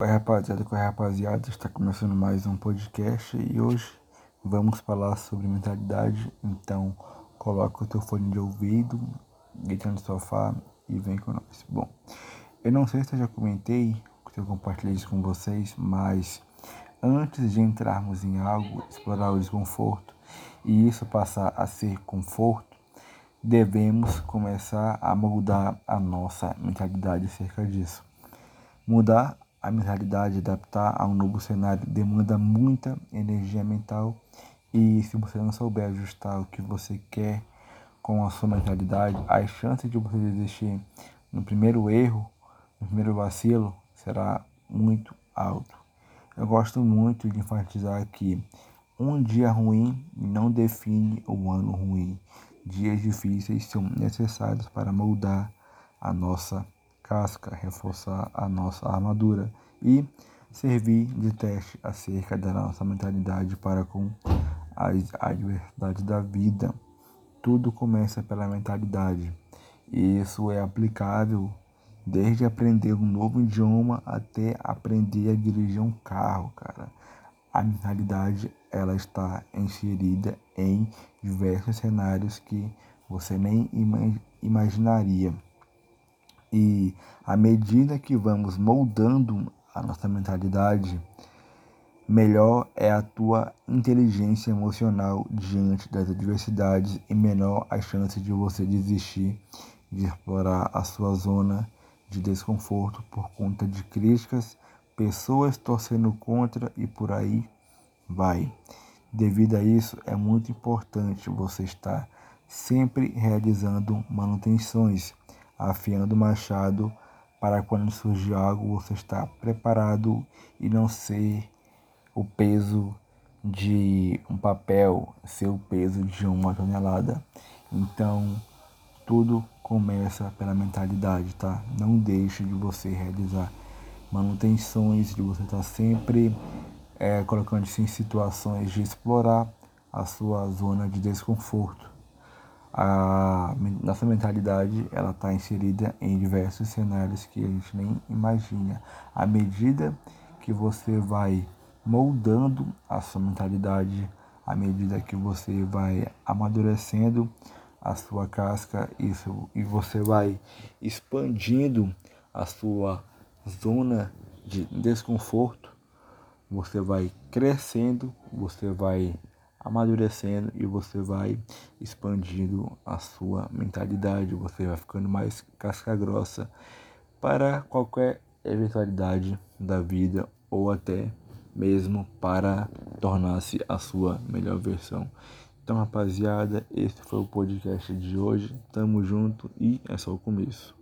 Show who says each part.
Speaker 1: Oi rapaziada, oi rapaziada, está começando mais um podcast e hoje vamos falar sobre mentalidade, então coloca o teu fone de ouvido, deita no sofá e vem com nós. Bom, eu não sei se eu já comentei, se eu compartilhei isso com vocês, mas antes de entrarmos em algo, explorar o desconforto e isso passar a ser conforto, devemos começar a mudar a nossa mentalidade acerca disso. Mudar a mentalidade, adaptar a um novo cenário demanda muita energia mental e se você não souber ajustar o que você quer com a sua mentalidade, as chances de você desistir no primeiro erro, no primeiro vacilo, será muito alto. Eu gosto muito de enfatizar que um dia ruim não define o ano ruim. Dias difíceis são necessários para moldar a nossa casca, reforçar a nossa armadura e servir de teste acerca da nossa mentalidade para com as adversidades da vida. Tudo começa pela mentalidade e isso é aplicável desde aprender um novo idioma até aprender a dirigir um carro, cara. A mentalidade ela está inserida em diversos cenários que você nem imaginaria. E à medida que vamos moldando a nossa mentalidade, melhor é a tua inteligência emocional diante das adversidades e menor a chance de você desistir de explorar a sua zona de desconforto por conta de críticas, pessoas torcendo contra e por aí vai. Devido a isso, é muito importante você estar sempre realizando manutenções afiando o machado para quando surgir algo você estar preparado e não ser o peso de um papel, ser o peso de uma tonelada. Então, tudo começa pela mentalidade, tá? Não deixe de você realizar manutenções, de você estar sempre é, colocando-se em situações de explorar a sua zona de desconforto a nossa mentalidade ela está inserida em diversos cenários que a gente nem imagina. À medida que você vai moldando a sua mentalidade, à medida que você vai amadurecendo a sua casca isso, e você vai expandindo a sua zona de desconforto, você vai crescendo, você vai amadurecendo e você vai expandindo a sua mentalidade, você vai ficando mais casca grossa para qualquer eventualidade da vida ou até mesmo para tornar-se a sua melhor versão. Então, rapaziada, esse foi o podcast de hoje. Tamo junto e é só o começo.